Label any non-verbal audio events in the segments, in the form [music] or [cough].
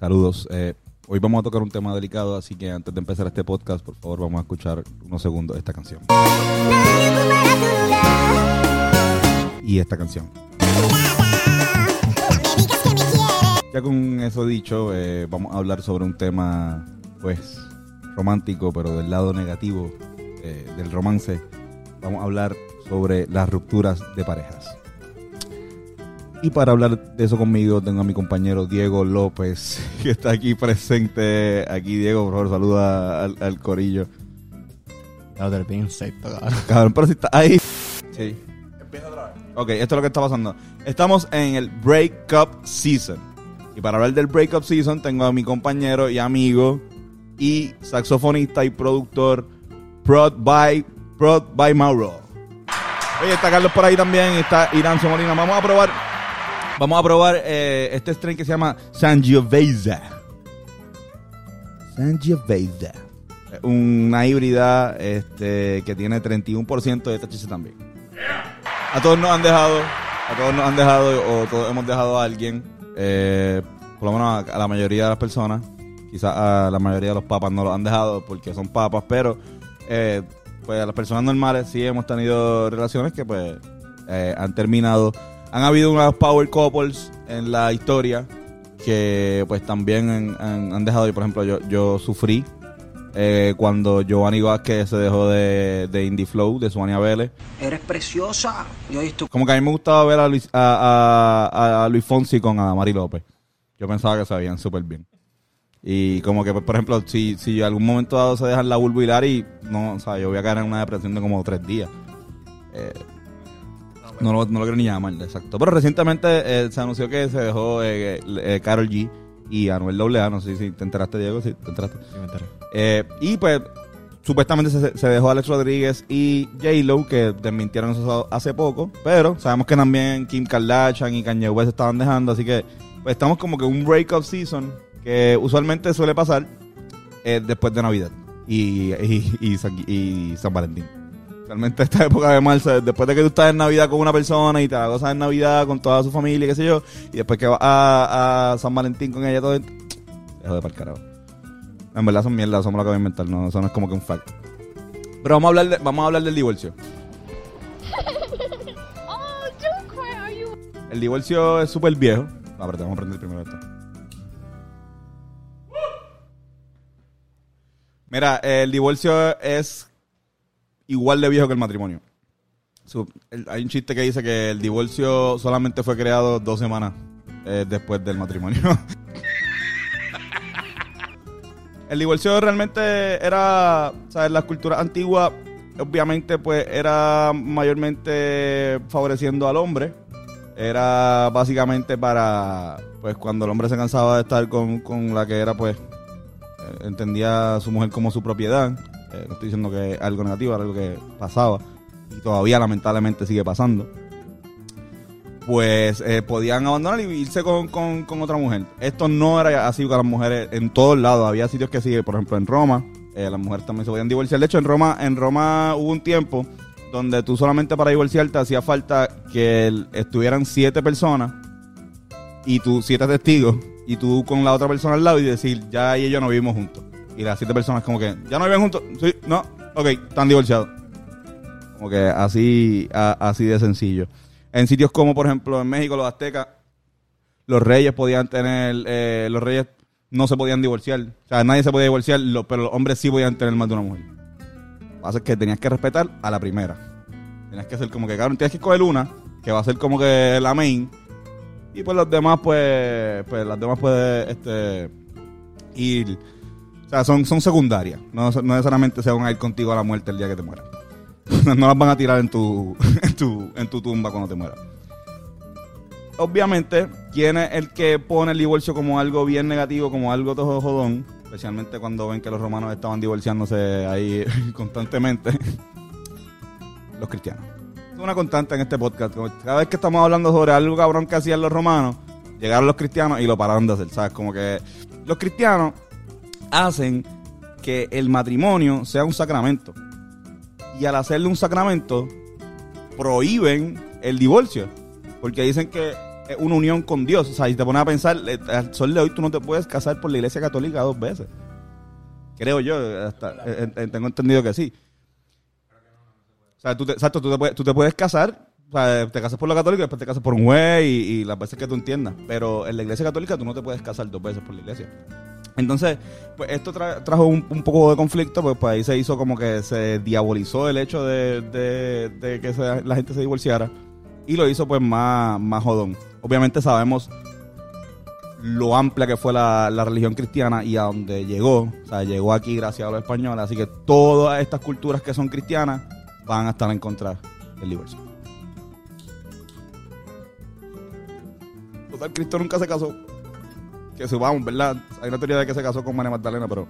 Saludos. Eh, hoy vamos a tocar un tema delicado, así que antes de empezar este podcast, por favor, vamos a escuchar unos segundos esta canción. Y esta canción. Ya con eso dicho, eh, vamos a hablar sobre un tema, pues, romántico, pero del lado negativo eh, del romance. Vamos a hablar sobre las rupturas de parejas. Y para hablar de eso conmigo tengo a mi compañero Diego López, que está aquí presente. Aquí, Diego, por favor, saluda al, al corillo. No, del bien insecto, cabrón. Cabrón, pero si está ahí. Sí. Ok, esto es lo que está pasando. Estamos en el Breakup Season. Y para hablar del Breakup Season tengo a mi compañero y amigo y saxofonista y productor Prod by, Prod by Mauro. Oye, está Carlos por ahí también, está Irán Molina. Vamos a probar, vamos a probar eh, este strain que se llama Sangiovese. Sangiovese. Una híbrida este, que tiene 31% de THC también. A todos nos han dejado, a todos nos han dejado, o todos hemos dejado a alguien, eh, por lo menos a, la mayoría de las personas, quizás a la mayoría de los papas no los han dejado porque son papas, pero eh, pues a las personas normales sí hemos tenido relaciones que pues han terminado. Han habido unas power couples en la historia que pues también han, han- han dejado, y por ejemplo yo, yo sufrí eh, cuando Giovanni Vázquez se dejó de, de Indie Flow, de Suania Vélez. Eres preciosa. Y hoy estoy Como que a mí me gustaba ver a Luis, a, a- a Luis Fonsi con Adamari López. Yo pensaba que se veían súper bien. Y como que, pues, por ejemplo, si, si algún momento dado se dejan la vulva y no, o sea, yo voy a caer en una depresión de como tres días. Eh, no, lo, no lo quiero ni llamar, exacto. Pero recientemente eh, se anunció que se dejó eh, eh, Carol G y Anuel AA. No sé si te enteraste, Diego. Si te enteraste. Sí, me enteré. Eh, y pues, supuestamente se, se dejó Alex Rodríguez y J-Lo, que desmintieron eso hace poco. Pero sabemos que también Kim Kardashian y Kanye West estaban dejando. Así que, pues, estamos como que en un breakup season que usualmente suele pasar eh, después de Navidad y, y, y San, y San Valentín. Realmente esta época de marzo, después de que tú estás en Navidad con una persona y te la gozas en Navidad con toda su familia, qué sé yo, y después que vas a, a San Valentín con ella todo, dejo de par carajo. En verdad son mierdas, somos lo que voy a inventar, no, eso no es como que un fact. Pero vamos a hablar, de- vamos a hablar del divorcio. [laughs] Oh, don't cry. Are you? El divorcio es súper viejo. Ah, espérate, vamos a prender primero esto. Mira, el divorcio es igual de viejo que el matrimonio. Hay un chiste que dice que el divorcio solamente fue creado dos semanas eh, después del matrimonio. [laughs] el divorcio realmente era, ¿sabes? Las culturas antiguas, obviamente, pues era mayormente favoreciendo al hombre. Era básicamente para, pues, cuando el hombre se cansaba de estar con, con la que era, pues, eh, entendía a su mujer como su propiedad. Eh, no estoy diciendo que algo negativo, era algo que pasaba. Y todavía, lamentablemente, sigue pasando. Pues eh, podían abandonar y irse con, con- otra mujer. Esto no era así con las mujeres en todos lados. Había sitios que sí, por ejemplo, en Roma, eh, las mujeres también se podían divorciar. De hecho, en Roma, en Roma hubo un tiempo donde tú solamente para divorciarte hacía falta que estuvieran siete personas y tú siete testigos y tú con la otra persona al lado y decir, ya y yo no vivimos juntos. Y las siete personas como que, ¿ya no viven juntos? Sí, no, ok, están divorciados. Como que así, así de sencillo. En sitios como, por ejemplo, en México, los aztecas, los reyes podían tener, eh, los reyes no se podían divorciar. O sea, nadie se podía divorciar, pero los hombres sí podían tener más de una mujer. Lo que pasa es que tenías que respetar a la primera. Tenías que hacer como que, cabrón, tienes que escoger una, que va a ser como que la main. Y pues los demás, pues, pues las demás puede este, ir. O sea, son, son secundarias. No, no necesariamente se van a ir contigo a la muerte el día que te mueras. [laughs] no las van a tirar en tu, [laughs] en tu, en tu tumba cuando te mueras. obviamente, ¿quién es el que pone el divorcio como algo bien negativo, como algo todo jodón? Especialmente cuando ven que los romanos estaban divorciándose ahí [laughs] constantemente. los cristianos. Es una constante en este podcast. Cada vez que estamos hablando sobre algo cabrón que hacían los romanos, llegaron los cristianos y lo pararon de hacer. ¿Sabes? Como que los cristianos hacen que el matrimonio sea un sacramento. Y al hacerle un sacramento, prohíben el divorcio. Porque dicen que es una unión con Dios. O sea, si te pones a pensar, al sol de hoy tú no te puedes casar por la iglesia católica dos veces. Creo yo, hasta, eh, eh, tengo entendido que sí. O sea, tú te, exacto, tú te, puedes, tú te puedes casar, o sea, te casas por la católica y después te casas por un juez y, y las veces que tú entiendas. Pero en la iglesia católica tú no te puedes casar dos veces por la iglesia. Entonces, pues esto tra- trajo un, poco de conflicto, pues, pues ahí se hizo como que se diabolizó el hecho de, que la gente se divorciara y lo hizo pues más, más jodón. Obviamente sabemos lo amplia que fue la, la religión cristiana y a donde llegó, o sea, llegó aquí gracias a los españoles, así que todas estas culturas que son cristianas van a estar en contra del divorcio. Total, Cristo nunca se casó. Que subamos, ¿verdad? Hay una teoría de que se casó con María Magdalena, pero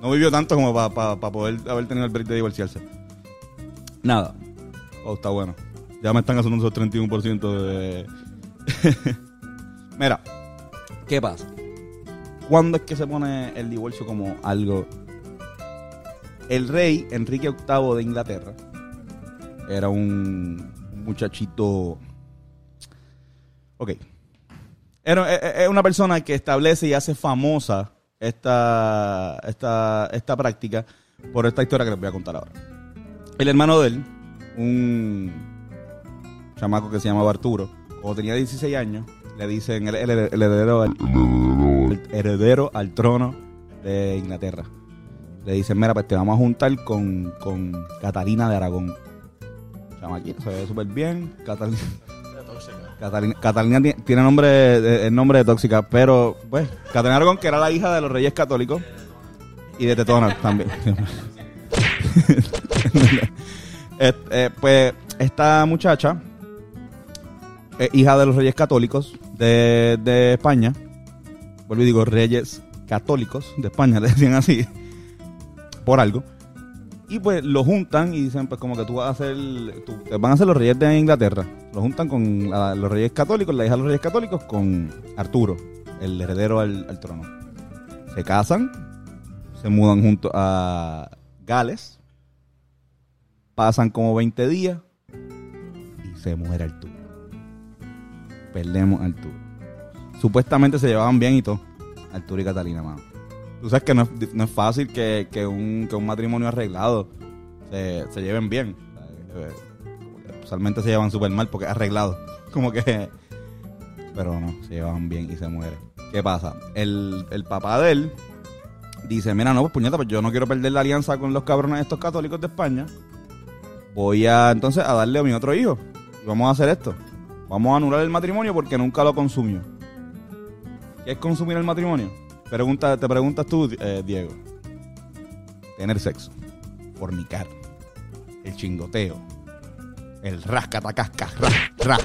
no vivió tanto como para poder haber tenido el break de divorciarse. Nada. Oh, está bueno. Ya me están haciendo esos 31% de... [laughs] Mira, ¿qué pasa? ¿Cuándo es que se pone el divorcio como algo? El rey Enrique VIII de Inglaterra era un muchachito... Ok. Era, es- es una persona que establece y hace famosa esta, esta, esta práctica por esta historia que les voy a contar ahora. El hermano de él, un chamaco que se llamaba Arturo, cuando tenía 16 años, le dicen el, el- el heredero, al, heredero al trono de Inglaterra. Le dicen, mira, pues te vamos a juntar con, con Catalina de Aragón. Chamaquito, se ve súper bien. Catalina, Catalina, Catalina ti- tiene nombre, de- el nombre de tóxica, pero pues Catalina Aragón, que era la hija de los reyes católicos y de Tetona también. [laughs] Eh, eh, pues esta muchacha, eh, hija de los reyes católicos de, de España, vuelvo y digo reyes católicos de España, [laughs] le decían así, por algo. Y pues lo juntan y dicen, pues como que tú vas a ser, tú- van a ser los reyes de Inglaterra. Lo juntan con los reyes católicos, la hija de los reyes católicos, con Arturo, el heredero al, trono. Se casan, se mudan juntos a Gales, pasan como 20 días y se muere Arturo. Perdemos Arturo. Supuestamente se llevaban bien y todo, Arturo y Catalina, mano. Tú sabes que no es, no es fácil que, que un, que un matrimonio arreglado se, se lleven bien. Usualmente se llevan súper mal porque es arreglado. [laughs] Como que... Pero no, se llevaban bien y se muere. ¿Qué pasa? El, el papá de él dice, mira, no, pues puñeta, pues yo no quiero perder la alianza con los cabrones estos católicos de España. Voy a entonces a darle a mi otro hijo. Y vamos a hacer esto. Vamos a anular el matrimonio porque nunca lo consumió. ¿Qué es consumir el matrimonio? Pregunta, te preguntas tú, eh, Diego. Tener sexo. Fornicar. El chingoteo. El rascatacasca. Ra, ra.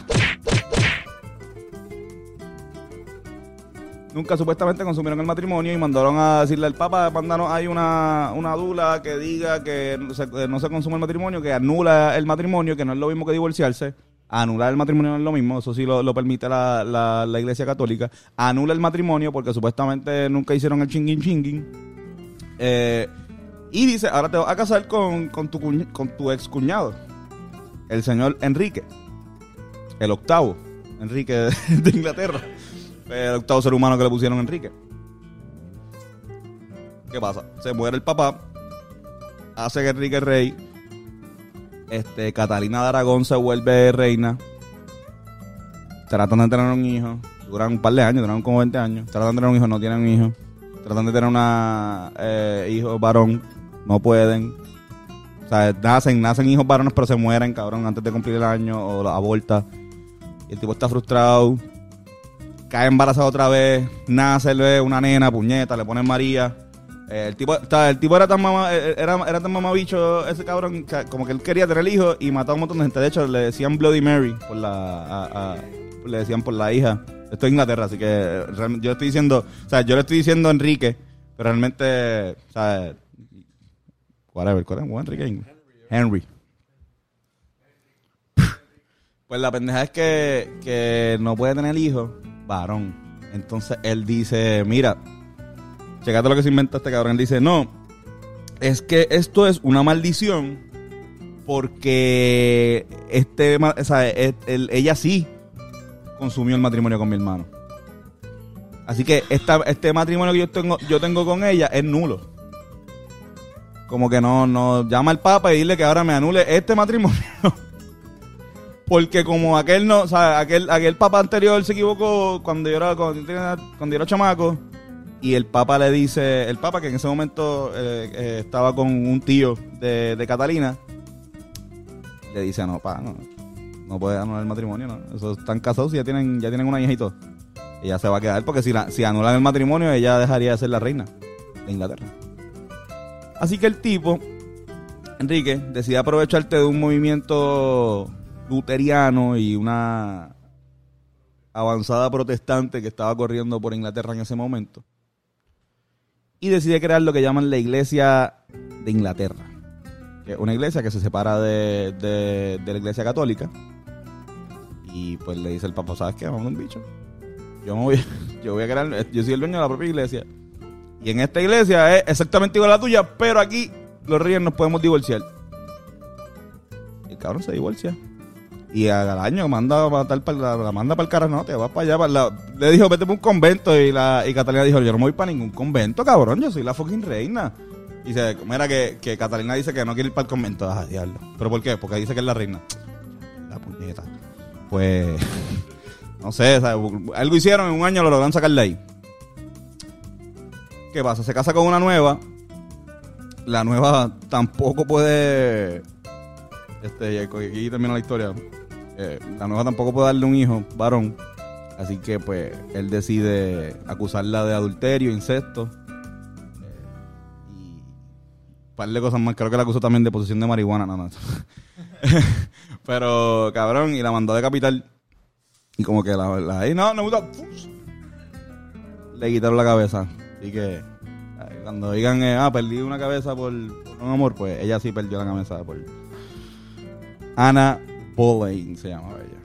Nunca supuestamente consumieron el matrimonio y mandaron a decirle al Papa, mandaron hay una, una dula que diga que se, no se consume el matrimonio, que anula el matrimonio, que no es lo mismo que divorciarse. Anular el matrimonio no es lo mismo, eso sí lo, permite la, la, iglesia católica. Anula el matrimonio porque supuestamente nunca hicieron el chinguín chinguín. Eh, y dice, ahora te vas a casar con, con, tu, con tu ex cuñado, el señor Enrique, el octavo Enrique de, Inglaterra, el octavo ser humano que le pusieron Enrique. ¿Qué pasa? Se muere el papá, hace que Enrique rey, este, Catalina de Aragón se vuelve reina, tratan de tener un hijo, duran un par de años, duran como 20 años, tratan de tener un hijo, no tienen un hijo, tratan de tener una eh, hijo varón, no pueden. O sea, nacen, nacen hijos varones, pero se mueren, cabrón, antes de cumplir el año o la aborta. Y el tipo está frustrado, cae embarazado otra vez, nace le- una nena, puñeta, le ponen María. Eh, el, tipo, o sea, el tipo era tan mamá, eh, era, era tan mamabicho ese cabrón, como que él quería tener hijos y mató a un montón de gente. De hecho, le decían Bloody Mary por la, le decían por la hija. Esto es Inglaterra, así que eh, yo estoy diciendo, o sea, yo le estoy diciendo Enrique, pero realmente, o sea, whatever. ¿Cuál es Enrique? Henry. Pues la pendeja es que, que no puede tener hijos, varón. Entonces él dice, mira, checate lo que se inventa este cabrón. Él dice, no, es que esto es una maldición porque este, o el- ella sí consumió el matrimonio con mi hermano. Así que esta, este matrimonio que yo tengo, yo tengo con ella es nulo. Como que no, no, llama al Papa y dile que ahora me anule este matrimonio. [laughs] Porque como aquel no, o sea, aquel, aquel papa anterior se equivocó cuando yo era, cuando tenía- cuando yo era chamaco, y el papa le dice, el papa que en ese momento eh, eh, estaba con un tío de, Catalina, le dice, no, pa, no, no puede anular el matrimonio, no. Esos están casados y ya tienen, ya tienen una hija y todo. Ella se va a quedar porque si, la, si anulan el matrimonio, ella dejaría de ser la reina de Inglaterra. Así que el tipo, Enrique, decide aprovecharte de un movimiento luteriano y una avanzada protestante que estaba corriendo por Inglaterra en ese momento. Y decide crear lo que llaman la Iglesia de Inglaterra. Que es una iglesia que se separa de, de- de la Iglesia Católica. Y pues le dice el Papa, ¿sabes qué? Vamos un bicho. Yo, voy, [laughs] yo voy a crear, yo soy el dueño de la propia iglesia. Y en esta iglesia es exactamente igual a la tuya, pero aquí los reyes nos podemos divorciar. El cabrón se divorcia. Y al año manda para la, manda para el carajo, no, te vas para allá. para la- le dijo, vete para un convento. Y, la, y Catalina dijo, yo no me voy para ningún convento, cabrón, yo soy la fucking reina. Y dice, mira que, que Catalina dice que no quiere ir para el convento. Ah, diablo. ¿Pero por qué? Porque dice que es la reina. La puñeta. Pues, [laughs] no sé, sea, algo hicieron en un año, lo lograron sacar de ahí. ¿Qué pasa? Se casa con una nueva. La nueva tampoco puede. Este, y aquí termina la historia. Eh, la nueva tampoco puede darle un hijo, varón. Así que, pues, él decide acusarla de adulterio, incesto. eh, y un par de cosas más. Creo que la acusó también de posesión de marihuana, no, no. [laughs] Pero, cabrón, y la mandó a decapitar. Y como que la, la ahí, no, no me gusta. Le quitaron la cabeza. Así que, cuando digan, eh, ah, perdí una cabeza por, por un amor, pues ella sí perdió la cabeza por. Ana Boleyn se llama ella.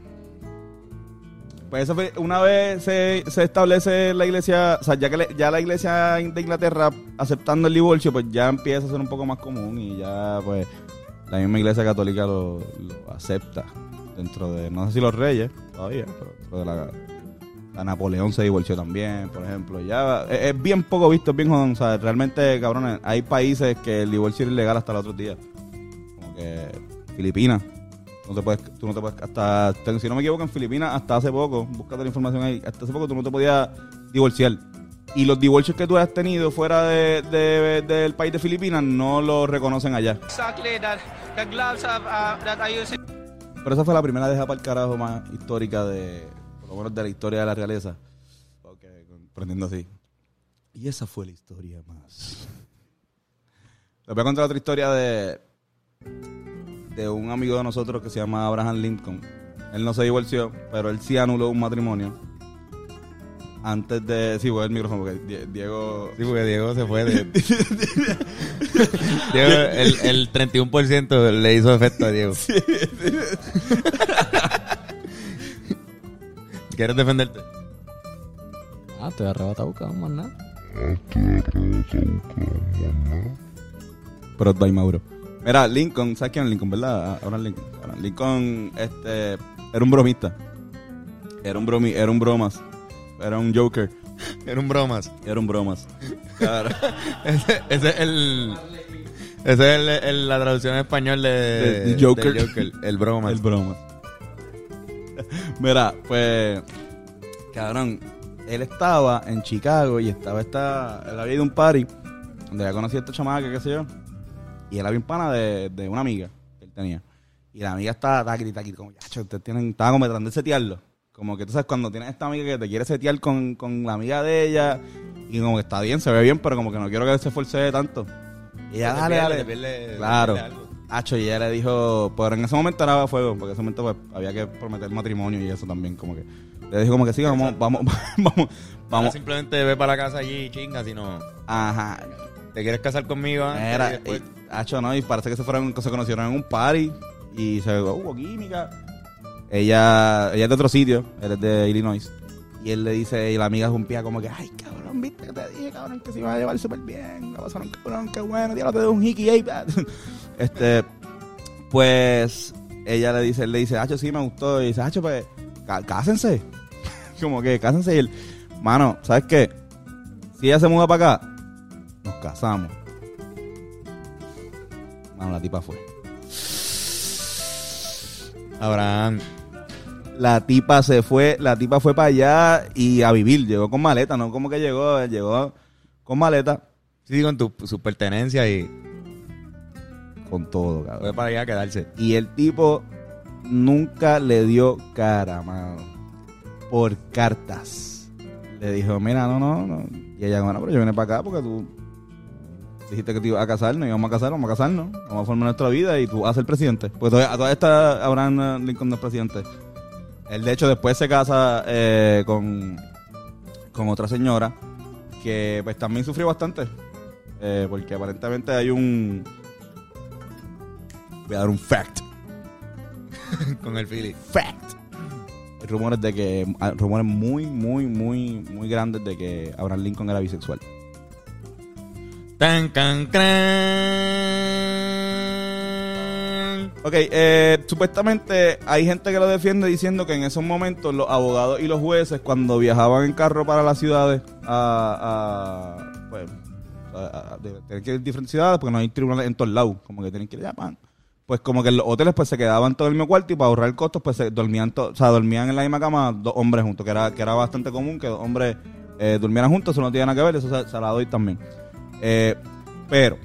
Pues eso fue, una vez se, se establece la iglesia, o sea, ya que ya la iglesia de Inglaterra aceptando el divorcio, pues ya empieza a ser un poco más común y ya pues la misma iglesia católica lo, lo acepta dentro de, no sé si los reyes todavía, pero dentro de la, Napoleón se divorció también, por ejemplo. Ya es, bien poco visto, es bien jodón, o sea, realmente, cabrones, hay países que el divorcio es ilegal hasta el otro día. Como que Filipinas. No te puedes, tú no te puedes, hasta, si no me equivoco, en Filipinas, hasta hace poco, búscate la información ahí, hasta hace poco tú no te podías divorciar. Y los divorcios que tú has tenido fuera de, de- del país de Filipinas no los reconocen allá. Pero esa fue la primera deja para el carajo más histórica de, por lo menos de la historia de la realeza. Ok, prendiendo así. Y esa fue la historia más. Les voy a contar otra historia de, de un amigo de nosotros que se llama Abraham Lincoln. Él no se divorció, pero él sí anuló un matrimonio. Antes de. Sí, voy el micrófono porque Die- Diego. Sí, porque Diego se fue de... [laughs] [laughs] Diego, el, el 31% le hizo efecto a Diego. [laughs] ¿Quieres defenderte? Ah, estoy arrebatado, cabrón, más nada. Brought by Mauro. Mira, Lincoln, ¿sabes quién es Lincoln, verdad? Ah, Abraham Lincoln. Abraham Lincoln, este, era un bromista. Era un bromi, era un bromas. Era un joker. [laughs] Era un bromas. Era un bromas. Claro. [laughs] Ese, ese es el... Ese es el, el- la traducción en español de... De- de Joker. de Joker, El bromas. El bromas. Mira, pues, cabrón, él estaba en Chicago y estaba esta, él había ido a un party donde había conocido a esta chamaca, qué sé yo, y él había un pana de, de una amiga que él tenía. Y la amiga estaba taquiti, taquiti, como, ya, ustedes tienen, estaba como tratando de setearlo. Como que tú sabes, cuando tienes esta amiga que te quiere setear con, con la amiga de ella, Y como que está bien, se ve bien, pero como que no quiero que se esfuerce tanto. Y ella, Te dale, dale. pierde- claro. Hacho, y ella le dijo, pero en ese momento era fuego, porque en ese momento pues, había que prometer matrimonio y eso también, como que. Le dijo como que sí, vamos, [laughs] vamos, vamos, vamos. simplemente ve para la casa allí y chinga, si no. Ajá. ¿Te quieres casar conmigo? y Era, después? Hacho, no, y parece que se fueron, se conocieron en un party y se hubo química. Ella, ella es de otro sitio, él es de Illinois. Y él le dice, y la amiga jumpía como que, ay, cabrón, viste que te dije, cabrón, que se iba a llevar súper bien. La pasaron, cabrón, qué bueno, tío, te doy un hickey ahí. [laughs] este, pues, ella le dice, él le dice, Hacho, sí, me gustó. Y dice, Hacho, pues, cá- cásense. [laughs] como que, cásense. Y él, mano, ¿sabes qué? Si ella se muda para acá, nos casamos. Mano, la tipa fue. Abraham. La tipa se fue, la tipa fue para allá y a vivir. Llegó con maleta, no como que llegó, llegó con maleta. Sí, con tu, sus pertenencias y Con todo, fue para allá a quedarse. Y el tipo nunca le dio cara, mano. Por cartas. Le dijo, mira, no, no, no. Y ella, bueno, pero yo vine para acá porque tú dijiste que te ibas a casarnos y vamos a casar, vamos a casarnos. Vamos a formar nuestra vida y tú vas a ser presidente. Porque todavía, todavía está Abraham Lincoln no es presidente. Él, de hecho, después se casa eh, con, con otra señora que pues también sufrió bastante. Eh, porque aparentemente hay un... Voy a dar un fact [laughs] con el Philly. fact. Rumores de que hay rumores muy muy muy muy grandes de que Abraham Lincoln era bisexual. Tan, can, cran. Ok, eh, supuestamente hay gente que lo defiende diciendo que en esos momentos los abogados y los jueces cuando viajaban en carro para las ciudades a, a pues a- a- tienen que ir a diferentes ciudades porque no hay tribunales en todos lados, como que tienen que ir allá, pan. Pues como que los hoteles pues se quedaban todo el mismo cuarto y para ahorrar costos pues se dormían o sea, dormían en la misma cama dos hombres juntos, que era que era bastante común que dos hombres eh, durmieran juntos, eso no tiene nada que ver, eso se, se la doy también. Eh, pero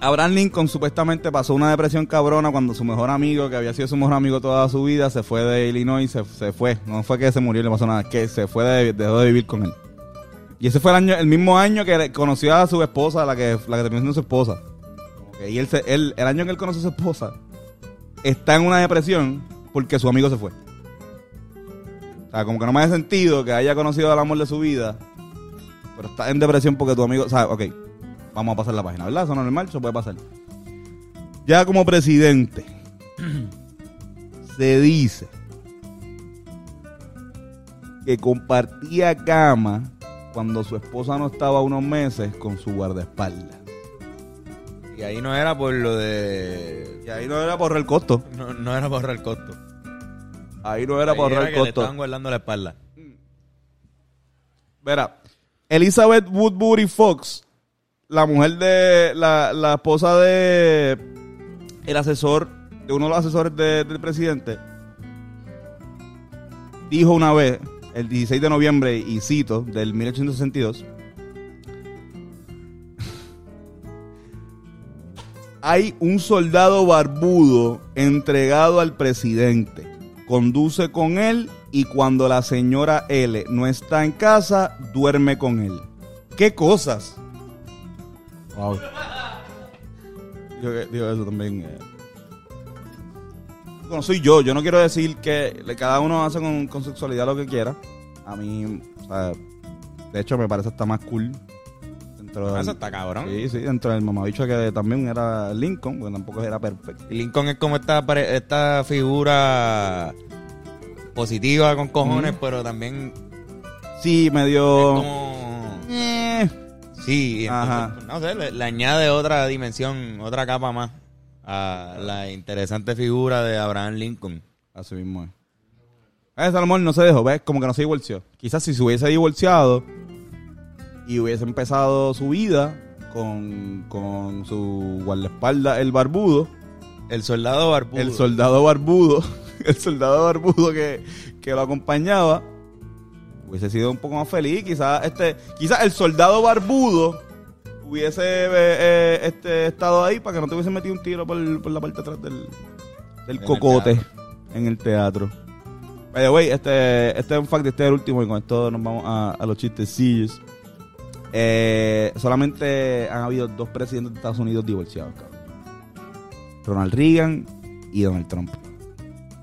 Abraham Lincoln supuestamente pasó una depresión cabrona cuando su mejor amigo, que había sido su mejor amigo toda su vida, se fue de Illinois, se, se fue. No fue que se murió y le pasó nada, que se fue de, dejó de vivir con él. Y ese fue el año, el mismo año que conoció a su esposa, la que, la que terminó siendo su esposa. Y él, se- el año que él conoció a su esposa, está en una depresión porque su amigo se fue. O sea, como que no me hace sentido que haya conocido al amor de su vida, pero está en depresión porque tu amigo, o sea, ok, vamos a pasar la página, ¿verdad? Eso no es normal, eso puede pasar. Ya como presidente, [clears throat] se dice que compartía cama cuando su esposa no estaba unos meses con su guardaespaldas. Y ahí no era por lo de. Y ahí no era por el costo. No, no era por ahorrar el costo. Ahí no era Ahí por era el que le costo. estaban guardando la espalda. Verá, Elizabeth Woodbury Fox, la mujer de la, la esposa de el asesor, de uno de los asesores de- del presidente, dijo una vez, el 16 de noviembre, y cito, del 1862, hay un soldado barbudo entregado al presidente. Conduce con él y cuando la señora L no está en casa, duerme con él. ¿Qué cosas? Wow. Digo, digo eso también. eh. Bueno, soy yo. Yo no quiero decir que cada uno hace con, con sexualidad lo que quiera. A mí, o sea, de hecho, me parece hasta más cool. Dentro del- Eso está cabrón. Sí, sí, dentro del mamabicho que también era Lincoln, porque tampoco era perfecto. Lincoln es como esta, esta figura positiva con cojones, pero también Sí, es medio... como... Eh, Sí, entonces, Ajá. no sé, le, le añade otra dimensión, otra capa más a la interesante figura de Abraham Lincoln. Así mismo es. Eh, Salomón no se dejó, ¿ves? Como que no se divorció. Quizás si se hubiese divorciado y hubiese empezado su vida con, con su guardaespaldas, el barbudo, El soldado barbudo. el soldado barbudo, [laughs] el soldado barbudo que, que lo acompañaba, hubiese sido un poco más feliz. Quizás este, quizás el soldado barbudo hubiese eh, este, estado ahí para que no te hubiese metido un tiro por, por la parte de atrás del, del En cocote en el teatro. The way, este, este es un fact, este es el último y con esto nos vamos a, a los chistecillos. Eh, solamente han habido dos presidentes de Estados Unidos divorciados, cabrón. Ronald Reagan y Donald Trump.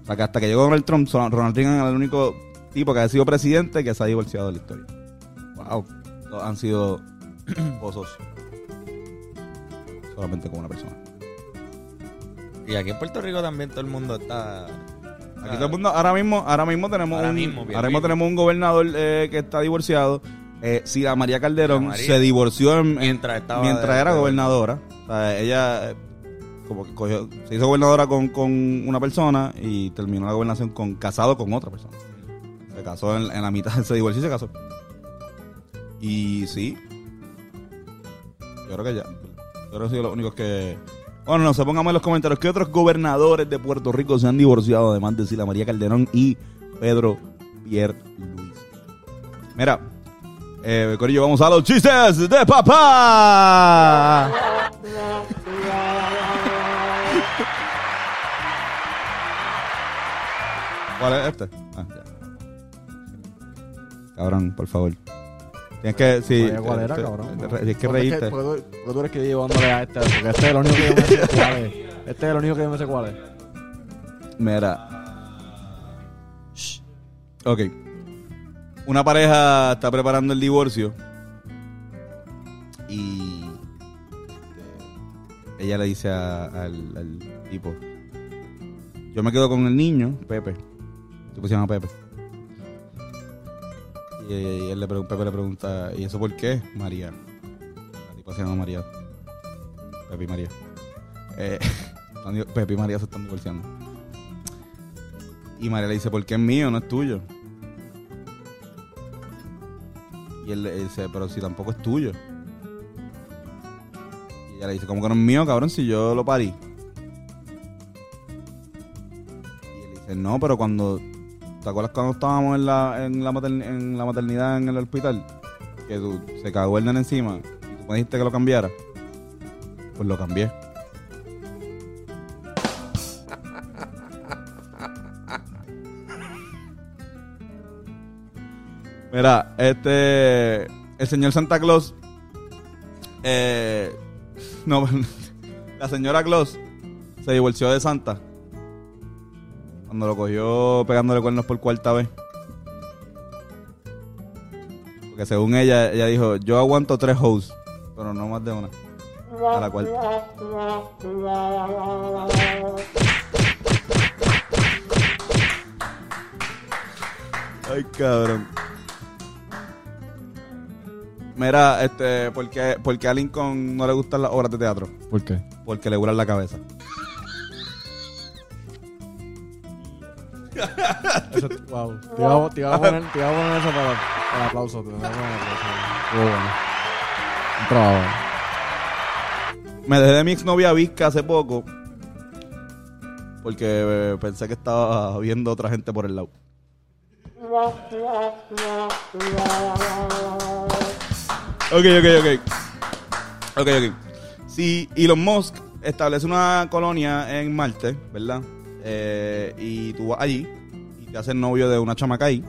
O sea, que hasta que llegó Donald Trump, Ronald Reagan era el único tipo que ha sido presidente que se ha divorciado de la historia. Wow. Todos han sido [clears throat] esposos solamente con una persona. Y aquí en Puerto Rico también todo el mundo está. Aquí todo el mundo, ahora mismo, ahora mismo tenemos Ahora un, mismo, ahora mismo mismo. tenemos un gobernador eh, que está divorciado. Eh, Sila María Calderón María. se divorció en- en- Mientras estaba mientras de- era de- gobernadora. O sea, ella como se hizo gobernadora con, con una persona y terminó la gobernación con casado con otra persona. Se casó en, la mitad, [laughs] se divorció y se casó. Y sí. Yo creo que ya. Yo creo que sí, los únicos que. Bueno, no se pongamos en los comentarios. ¿Qué otros gobernadores de Puerto Rico se han divorciado además de Sila María Calderón y Pedro Pierre Luis? Mira, eh, Corillo, vamos a los chistes de papá. [laughs] ¿Cuál es este? Ah, ya. Cabrón, por favor. Tienes que, cuál era, eh, cabrón. Tienes que Porque es reírte. porque tú- porque tú eres que llevándole a este, porque este es el único que yo me sé cuál es. Este es el único que yo me sé cuál es. Mira. Ok. Una pareja está preparando el divorcio. Y. ella le dice a- al, al tipo: Yo me quedo con el niño, Pepe. Tipo se llama Pepe. Y, él le Pepe le pregunta: ¿Y eso por qué? María. La tipa se llama María. Pepe y María. Eh, [laughs] Pepe y María se están divorciando. Y María le dice, ¿por qué es mío? No es tuyo. Y él le dice, pero si tampoco es tuyo. Y ella le dice, ¿cómo que no es mío, cabrón? Si yo lo parí. Y él dice, no, pero cuando... ¿Te acuerdas cuando estábamos en la, en la, matern- en la maternidad en el hospital? Que se cagó el nene encima y tú me dijiste que lo cambiara. Pues lo cambié. Mira, este. El señor Santa Claus. Eh, no, [laughs] la señora Claus se divorció de Santa. Cuando lo cogió pegándole cuernos por cuarta vez. Porque según ella, ella dijo: Yo aguanto tres hoes, pero no más de una. A la cuarta. Ay, cabrón. Mira, este, ¿por qué, por qué a Lincoln no le gustan las obras de teatro? ¿Por qué? Porque le vuelan la cabeza. Wow. Te iba, te iba a poner, te iba a eso para, aplauso. Te iba a poner bueno. Un trabajo. Me dejé de mi exnovia Vizca hace poco. Porque eh, pensé que estaba viendo otra gente por el lado. Ok, ok, ok. Ok, ok. Si Elon Musk establece una colonia en Marte, ¿verdad? Eh, y tú vas allí y te haces novio de una chamaca ahí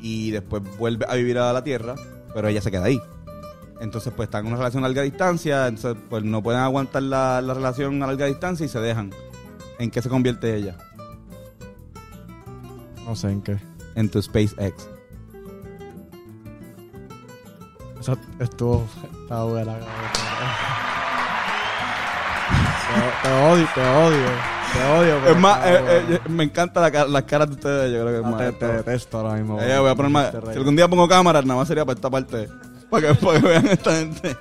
y después vuelves a vivir a la Tierra, pero ella se queda ahí. Entonces, pues están en una relación a larga distancia, entonces, pues no pueden aguantar la, la relación a larga distancia y se dejan. ¿En qué se convierte ella? No sé en qué. En tu SpaceX. Eso estuvo. Está buena. [laughs] Te, te odio, te odio. Te odio. pero Es más, eh, eh, me encantan la ca- las caras de ustedes, yo creo que es más. te, te detesto ahora mismo. Eh, voy a poner más. Si algún día pongo cámaras, nada más sería para esta parte. [laughs] Para que, para que vean esta gente.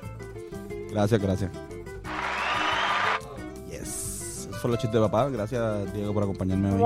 Gracias, gracias. Fueron los chistes de papá. Gracias, Diego, por acompañarme hoy.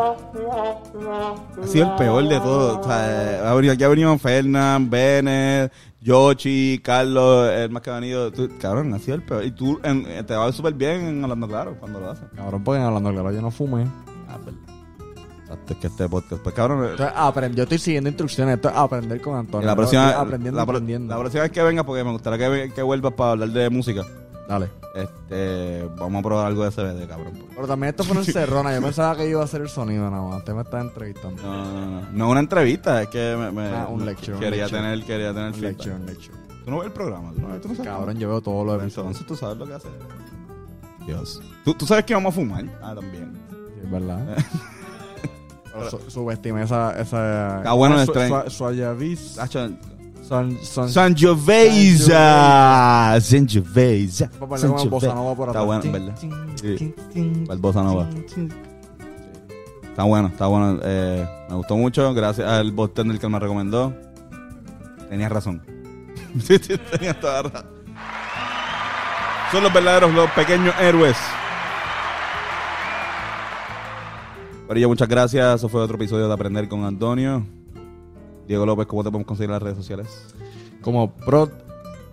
Ha sido el peor de todo. O sea, ha venido- aquí ha venido Fernán, Bennett, Yoshi, Carlos, el más que ha venido. Tú, cabrón, ha sido el peor. Y tú en- eh, te va súper bien en hablando claro cuando lo haces. Cabrón, porque hablando claro, yo no fumé. Ah, pues, que este podcast. Pues cabrón. eh, Esto es aprend- yo estoy siguiendo instrucciones. Esto es aprender con Antonio. la próxima, aprendiendo, la, aprendiendo. la próxima vez que venga, porque me gustaría que, que vuelvas para hablar de música. Dale. Este, vamos a probar algo de CBD, cabrón. Pero también esto fue en Cerrona. Yo pensaba que iba a ser el sonido nada más. Usted me está entrevistando. No, no, no, no. Una entrevista, es que me, me- Ah, un lecture, un quería lecture. tener, quería tener Un feedback. lecture, un lecture. Tú no ves el programa, tú no, ves- tú no sabes. Cabrón, yo veo todos los episodios. Entonces tú sabes lo que hace. Dios. ¿Tú, tú sabes que vamos a fumar. Ah, también. Sí, es verdad. Pero su- Subestimé esa. esa Está bueno el su, tren. su. Hacho, Son. Son. Sangiovese. Sangiovese. Papá, le pongo bossa nova por Está atrás. bueno, ¿verdad? Sí. El bossa nova. Está bueno, está bueno. Eh, me gustó mucho. Gracias al bartender que me recomendó. Tenías razón. [laughs] sí, sí, tenías toda la razón. Son los verdaderos, los pequeños héroes. Corillo, muchas gracias. Eso fue otro episodio de Aprender con Antonio. Diego López, ¿cómo te podemos conseguir en las redes sociales? Como Prod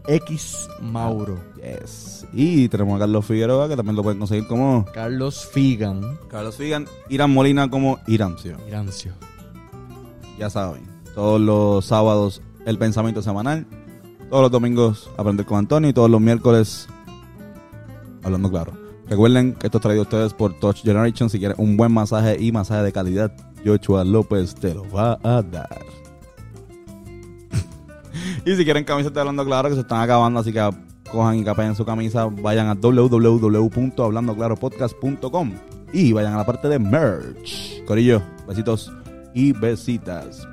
X Mauro. Yes. Y tenemos a Carlos Figueroa, que también lo pueden conseguir como Carlos Figan. Carlos Figan. Irán Molina como Irancio. Irancio. Ya saben, todos los sábados el pensamiento semanal, todos los domingos aprender con Antonio y todos los miércoles hablando claro. Recuerden que esto es traído a ustedes por Touch Generation. Si quieren un buen masaje y masaje de calidad, Joshua López te lo va a dar. Y si quieren camisetas de hablando claro que se están acabando, así que cojan y capen su camisa, vayan a www.hablandoclaropodcast.com y vayan a la parte de merch. Corillo, besitos y besitas.